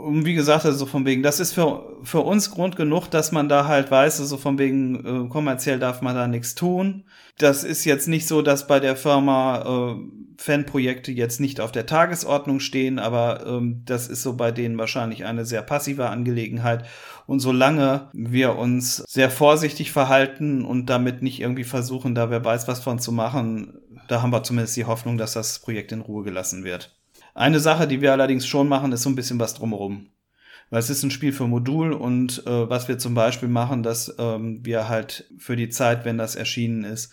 Und wie gesagt, also von wegen, das ist für, für uns Grund genug, dass man da halt weiß, also von wegen, äh, kommerziell darf man da nichts tun. Das ist jetzt nicht so, dass bei der Firma äh, Fanprojekte jetzt nicht auf der Tagesordnung stehen, aber ähm, das ist so bei denen wahrscheinlich eine sehr passive Angelegenheit. Und solange wir uns sehr vorsichtig verhalten und damit nicht irgendwie versuchen, da wer weiß was von zu machen, da haben wir zumindest die Hoffnung, dass das Projekt in Ruhe gelassen wird. Eine Sache, die wir allerdings schon machen, ist so ein bisschen was drumherum. Weil es ist ein Spiel für Modul und äh, was wir zum Beispiel machen, dass ähm, wir halt für die Zeit, wenn das erschienen ist,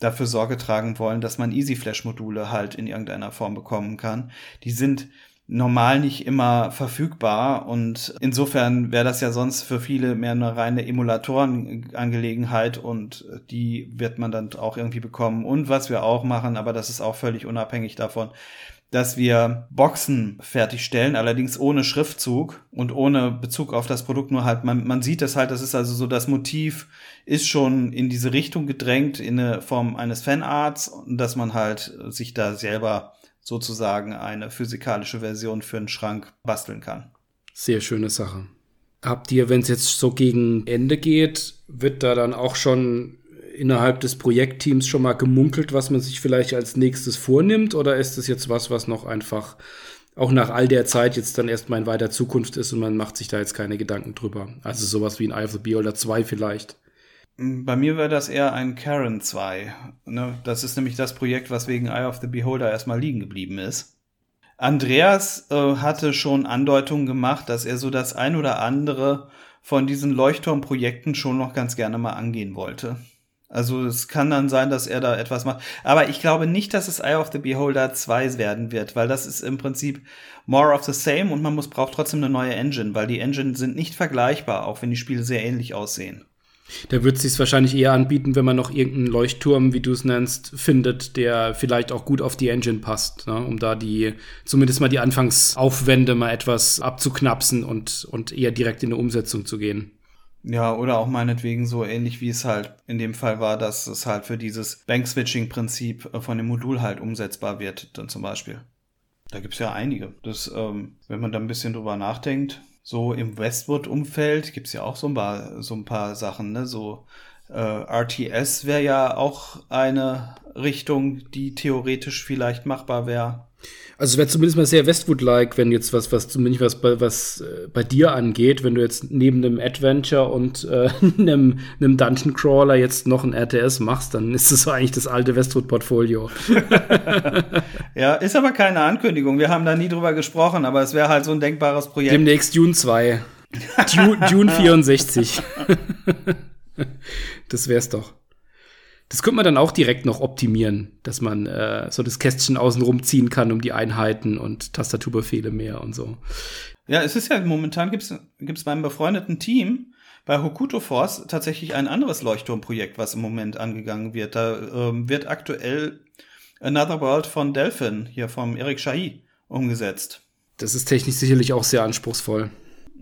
dafür Sorge tragen wollen, dass man Easy Flash Module halt in irgendeiner Form bekommen kann. Die sind normal nicht immer verfügbar und insofern wäre das ja sonst für viele mehr eine reine Emulatorenangelegenheit und die wird man dann auch irgendwie bekommen. Und was wir auch machen, aber das ist auch völlig unabhängig davon, dass wir Boxen fertigstellen, allerdings ohne Schriftzug und ohne Bezug auf das Produkt, nur halt, man, man sieht es halt, das ist also so, das Motiv ist schon in diese Richtung gedrängt, in eine Form eines Fanarts, dass man halt sich da selber sozusagen eine physikalische Version für einen Schrank basteln kann. Sehr schöne Sache. Habt ihr, wenn es jetzt so gegen Ende geht, wird da dann auch schon innerhalb des Projektteams schon mal gemunkelt, was man sich vielleicht als nächstes vornimmt? Oder ist das jetzt was, was noch einfach auch nach all der Zeit jetzt dann erstmal in weiter Zukunft ist und man macht sich da jetzt keine Gedanken drüber? Also sowas wie ein Eye of the Beholder 2 vielleicht. Bei mir wäre das eher ein Karen 2. Ne? Das ist nämlich das Projekt, was wegen Eye of the Beholder erstmal liegen geblieben ist. Andreas äh, hatte schon Andeutungen gemacht, dass er so das ein oder andere von diesen Leuchtturmprojekten schon noch ganz gerne mal angehen wollte. Also es kann dann sein, dass er da etwas macht. Aber ich glaube nicht, dass es Eye of the Beholder 2 werden wird, weil das ist im Prinzip more of the same und man muss braucht trotzdem eine neue Engine, weil die Engine sind nicht vergleichbar, auch wenn die Spiele sehr ähnlich aussehen. Da wird es sich wahrscheinlich eher anbieten, wenn man noch irgendeinen Leuchtturm, wie du es nennst, findet, der vielleicht auch gut auf die Engine passt, ne? um da die, zumindest mal die Anfangsaufwände mal etwas abzuknapsen und, und eher direkt in eine Umsetzung zu gehen. Ja, oder auch meinetwegen so ähnlich wie es halt in dem Fall war, dass es halt für dieses Bank-Switching-Prinzip äh, von dem Modul halt umsetzbar wird, dann zum Beispiel. Da gibt's ja einige. Das, ähm, wenn man da ein bisschen drüber nachdenkt, so im Westwood-Umfeld gibt's ja auch so ein paar, so ein paar Sachen, ne? So äh, RTS wäre ja auch eine Richtung, die theoretisch vielleicht machbar wäre. Also es wäre zumindest mal sehr Westwood-like, wenn jetzt was, was zumindest was bei, was äh, bei dir angeht, wenn du jetzt neben einem Adventure und äh, einem, einem Dungeon Crawler jetzt noch ein RTS machst, dann ist das so eigentlich das alte Westwood-Portfolio. ja, ist aber keine Ankündigung. Wir haben da nie drüber gesprochen, aber es wäre halt so ein denkbares Projekt. Demnächst Dune 2. Dune, Dune 64. das wär's doch. Das könnte man dann auch direkt noch optimieren, dass man äh, so das Kästchen außen rumziehen kann um die Einheiten und Tastaturbefehle mehr und so. Ja, es ist ja momentan gibt's gibt's beim befreundeten Team bei Hokuto Force tatsächlich ein anderes Leuchtturmprojekt, was im Moment angegangen wird. Da ähm, wird aktuell Another World von Delphin, hier vom Eric Chahi, umgesetzt. Das ist technisch sicherlich auch sehr anspruchsvoll.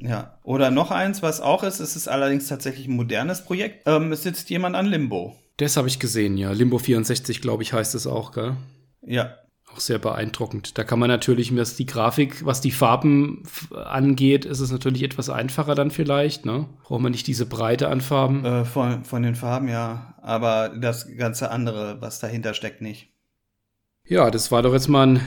Ja. Oder noch eins, was auch ist, es ist allerdings tatsächlich ein modernes Projekt. Ähm, es sitzt jemand an Limbo. Das habe ich gesehen, ja. Limbo 64, glaube ich, heißt es auch, gell? Ja. Auch sehr beeindruckend. Da kann man natürlich, was die Grafik, was die Farben angeht, ist es natürlich etwas einfacher dann vielleicht, ne? Braucht man nicht diese Breite an Farben. Äh, von, von den Farben, ja. Aber das ganze andere, was dahinter steckt, nicht. Ja, das war doch jetzt mal ein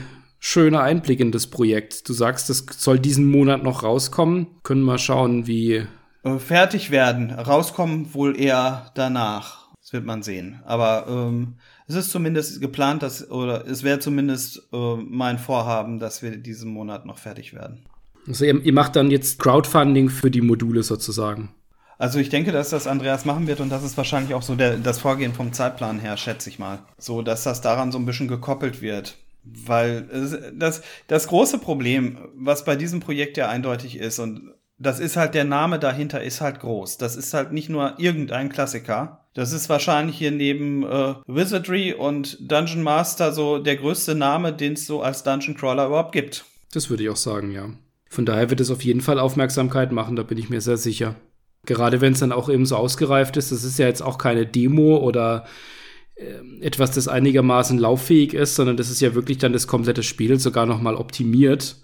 schöner Einblick in das Projekt. Du sagst, das soll diesen Monat noch rauskommen. Können wir schauen, wie. Äh, fertig werden. Rauskommen wohl eher danach. Das wird man sehen. Aber ähm, es ist zumindest geplant, dass, oder es wäre zumindest äh, mein Vorhaben, dass wir diesen Monat noch fertig werden. Also ihr, ihr macht dann jetzt Crowdfunding für die Module sozusagen. Also ich denke, dass das Andreas machen wird und das ist wahrscheinlich auch so der, das Vorgehen vom Zeitplan her, schätze ich mal. So, dass das daran so ein bisschen gekoppelt wird. Weil das, das große Problem, was bei diesem Projekt ja eindeutig ist, und das ist halt der Name dahinter ist halt groß. Das ist halt nicht nur irgendein Klassiker. Das ist wahrscheinlich hier neben äh, Wizardry und Dungeon Master so der größte Name, den es so als Dungeon Crawler überhaupt gibt. Das würde ich auch sagen, ja. Von daher wird es auf jeden Fall Aufmerksamkeit machen, da bin ich mir sehr sicher. Gerade wenn es dann auch eben so ausgereift ist, das ist ja jetzt auch keine Demo oder etwas, das einigermaßen lauffähig ist, sondern das ist ja wirklich dann das komplette Spiel sogar noch mal optimiert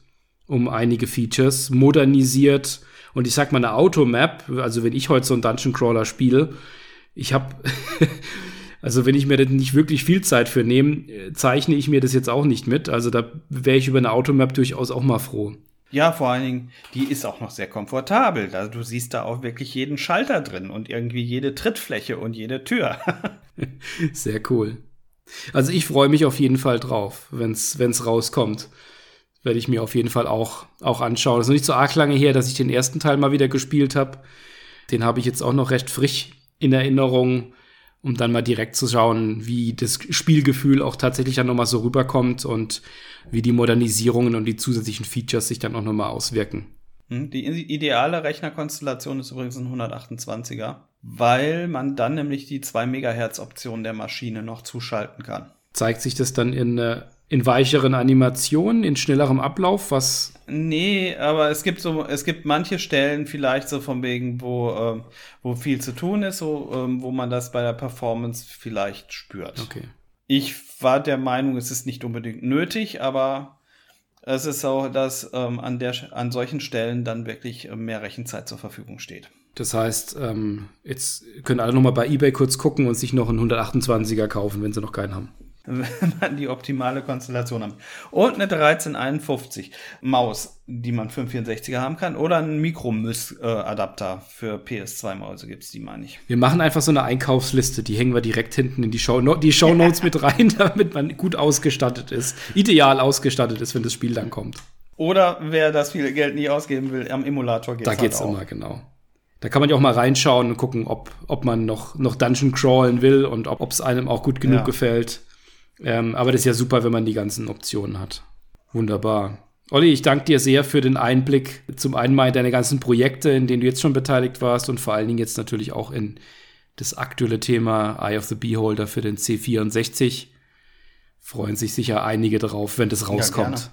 um einige Features, modernisiert und ich sag mal eine Automap, also wenn ich heute so einen Dungeon Crawler spiele, ich habe also wenn ich mir nicht wirklich viel Zeit für nehme, äh, zeichne ich mir das jetzt auch nicht mit, also da wäre ich über eine Automap durchaus auch mal froh. Ja, vor allen Dingen, die ist auch noch sehr komfortabel. Also du siehst da auch wirklich jeden Schalter drin und irgendwie jede Trittfläche und jede Tür. sehr cool. Also ich freue mich auf jeden Fall drauf, wenn es rauskommt. Werde ich mir auf jeden Fall auch, auch anschauen. Das ist noch nicht so arg lange her, dass ich den ersten Teil mal wieder gespielt habe. Den habe ich jetzt auch noch recht frisch in Erinnerung, um dann mal direkt zu schauen, wie das Spielgefühl auch tatsächlich dann nochmal so rüberkommt und wie die Modernisierungen und die zusätzlichen Features sich dann auch nochmal auswirken. Hm, die ideale Rechnerkonstellation ist übrigens ein 128er, weil man dann nämlich die 2 MHz Option der Maschine noch zuschalten kann. Zeigt sich das dann in, äh, in weicheren Animationen, in schnellerem Ablauf, was? Nee, aber es gibt so, es gibt manche Stellen vielleicht so von wegen, wo, ähm, wo viel zu tun ist, so, ähm, wo man das bei der Performance vielleicht spürt. Okay. Ich war der Meinung, es ist nicht unbedingt nötig, aber es ist so, dass ähm, an, der, an solchen Stellen dann wirklich äh, mehr Rechenzeit zur Verfügung steht. Das heißt, ähm, jetzt können alle noch mal bei eBay kurz gucken und sich noch einen 128er kaufen, wenn sie noch keinen haben wenn man die optimale Konstellation hat. Und eine 1351 Maus, die man für einen 64er haben kann, oder einen Mikromüss-Adapter für PS2-Mäuse gibt es, die meine ich. Wir machen einfach so eine Einkaufsliste, die hängen wir direkt hinten in die Show, die Show Notes mit rein, damit man gut ausgestattet ist, ideal ausgestattet ist, wenn das Spiel dann kommt. Oder wer das viele Geld nicht ausgeben will, am Emulator geht's Da halt geht's auch. immer, genau. Da kann man ja auch mal reinschauen und gucken, ob, ob man noch, noch Dungeon crawlen will und ob es einem auch gut genug ja. gefällt. Ähm, aber das ist ja super, wenn man die ganzen Optionen hat. Wunderbar. Olli, ich danke dir sehr für den Einblick zum einen mal in deine ganzen Projekte, in denen du jetzt schon beteiligt warst und vor allen Dingen jetzt natürlich auch in das aktuelle Thema Eye of the Beholder für den C64. Freuen sich sicher einige drauf, wenn das rauskommt. Ja,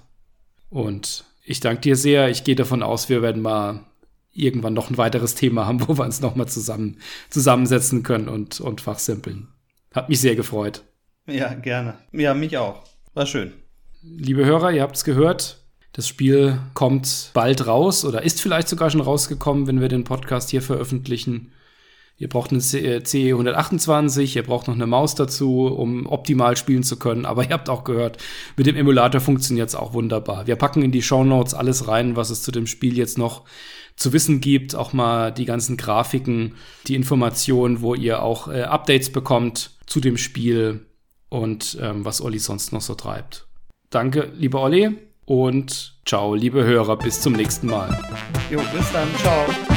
und ich danke dir sehr. Ich gehe davon aus, wir werden mal irgendwann noch ein weiteres Thema haben, wo wir uns noch mal zusammen, zusammensetzen können und, und fachsimpeln. Hat mich sehr gefreut. Ja, gerne. Ja, mich auch. War schön. Liebe Hörer, ihr habt es gehört. Das Spiel kommt bald raus oder ist vielleicht sogar schon rausgekommen, wenn wir den Podcast hier veröffentlichen. Ihr braucht eine CE 128, ihr braucht noch eine Maus dazu, um optimal spielen zu können. Aber ihr habt auch gehört, mit dem Emulator funktioniert es auch wunderbar. Wir packen in die Show Notes alles rein, was es zu dem Spiel jetzt noch zu wissen gibt. Auch mal die ganzen Grafiken, die Informationen, wo ihr auch äh, Updates bekommt zu dem Spiel und ähm, was Olli sonst noch so treibt. Danke, lieber Olli, und ciao, liebe Hörer, bis zum nächsten Mal. Jo, bis dann, ciao.